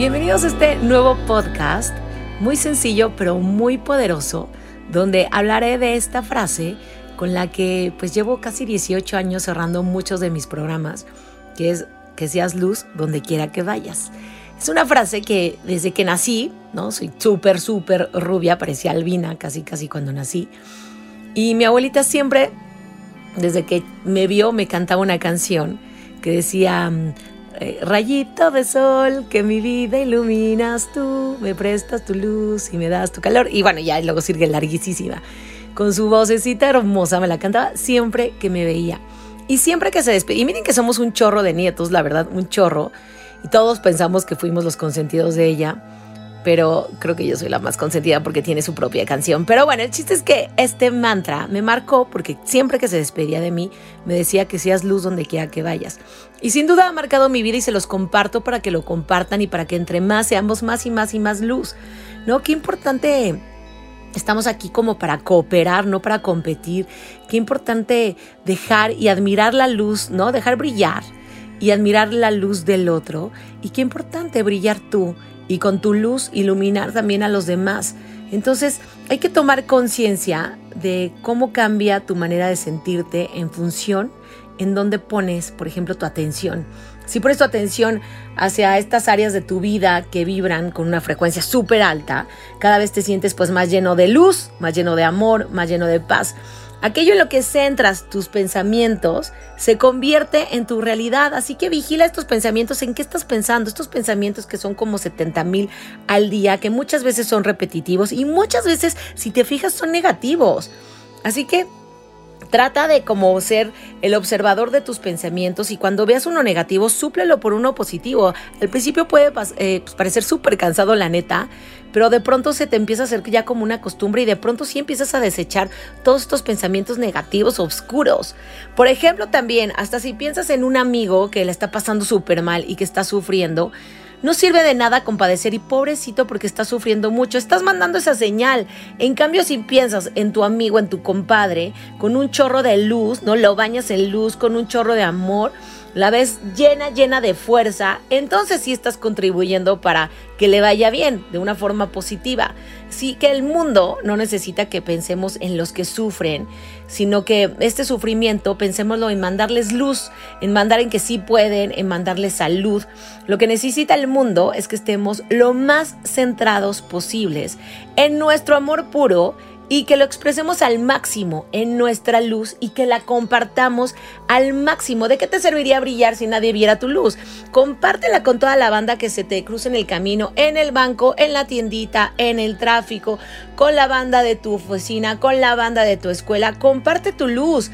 Bienvenidos a este nuevo podcast, muy sencillo pero muy poderoso, donde hablaré de esta frase con la que pues llevo casi 18 años cerrando muchos de mis programas, que es que seas luz donde quiera que vayas. Es una frase que desde que nací, ¿no? Soy súper, súper rubia, parecía albina casi, casi cuando nací. Y mi abuelita siempre, desde que me vio, me cantaba una canción que decía, eh, rayito de sol que mi vida iluminas tú, me prestas tu luz y me das tu calor. Y bueno, ya luego sigue larguísima. Con su vocecita hermosa me la cantaba siempre que me veía. Y siempre que se despedía, y miren que somos un chorro de nietos, la verdad, un chorro. Y todos pensamos que fuimos los consentidos de ella pero creo que yo soy la más consentida porque tiene su propia canción. Pero bueno, el chiste es que este mantra me marcó porque siempre que se despedía de mí me decía que seas luz donde quiera que vayas. Y sin duda ha marcado mi vida y se los comparto para que lo compartan y para que entre más seamos más y más y más luz. ¿No? Qué importante Estamos aquí como para cooperar, no para competir. Qué importante dejar y admirar la luz, ¿no? Dejar brillar y admirar la luz del otro. Y qué importante brillar tú y con tu luz iluminar también a los demás. Entonces hay que tomar conciencia de cómo cambia tu manera de sentirte en función en donde pones, por ejemplo, tu atención. Si pones tu atención hacia estas áreas de tu vida que vibran con una frecuencia súper alta, cada vez te sientes pues más lleno de luz, más lleno de amor, más lleno de paz. Aquello en lo que centras tus pensamientos se convierte en tu realidad. Así que vigila estos pensamientos. ¿En qué estás pensando? Estos pensamientos que son como 70 mil al día, que muchas veces son repetitivos y muchas veces, si te fijas, son negativos. Así que Trata de como ser el observador de tus pensamientos y cuando veas uno negativo, súplelo por uno positivo. Al principio puede eh, pues, parecer súper cansado, la neta, pero de pronto se te empieza a hacer ya como una costumbre y de pronto sí empiezas a desechar todos estos pensamientos negativos, oscuros. Por ejemplo, también, hasta si piensas en un amigo que le está pasando súper mal y que está sufriendo, no sirve de nada compadecer y pobrecito porque está sufriendo mucho. Estás mandando esa señal. En cambio, si piensas en tu amigo, en tu compadre, con un chorro de luz, ¿no? Lo bañas en luz, con un chorro de amor, la ves llena, llena de fuerza, entonces sí estás contribuyendo para que le vaya bien de una forma positiva. Sí que el mundo no necesita que pensemos en los que sufren, sino que este sufrimiento pensémoslo en mandarles luz, en mandar en que sí pueden, en mandarles salud. Lo que necesita el mundo es que estemos lo más centrados posibles en nuestro amor puro y que lo expresemos al máximo en nuestra luz y que la compartamos al máximo. ¿De qué te serviría brillar si nadie viera tu luz? Compártela con toda la banda que se te cruce en el camino, en el banco, en la tiendita, en el tráfico, con la banda de tu oficina, con la banda de tu escuela. Comparte tu luz.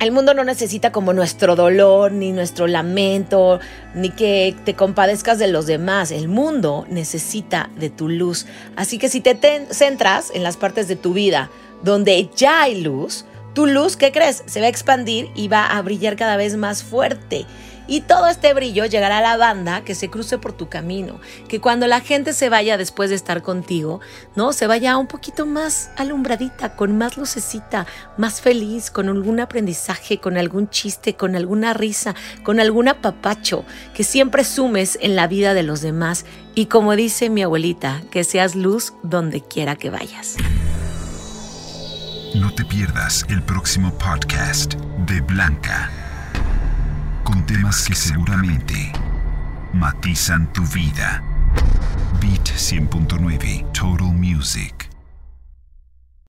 El mundo no necesita como nuestro dolor, ni nuestro lamento, ni que te compadezcas de los demás. El mundo necesita de tu luz. Así que si te centras en las partes de tu vida donde ya hay luz, tu luz, ¿qué crees? Se va a expandir y va a brillar cada vez más fuerte. Y todo este brillo llegará a la banda que se cruce por tu camino. Que cuando la gente se vaya después de estar contigo, ¿no? Se vaya un poquito más alumbradita, con más lucecita, más feliz, con algún aprendizaje, con algún chiste, con alguna risa, con algún apapacho, que siempre sumes en la vida de los demás. Y como dice mi abuelita, que seas luz donde quiera que vayas. No te pierdas el próximo podcast de Blanca temas que seguramente matizan tu vida. Beat 100.9 Total Music.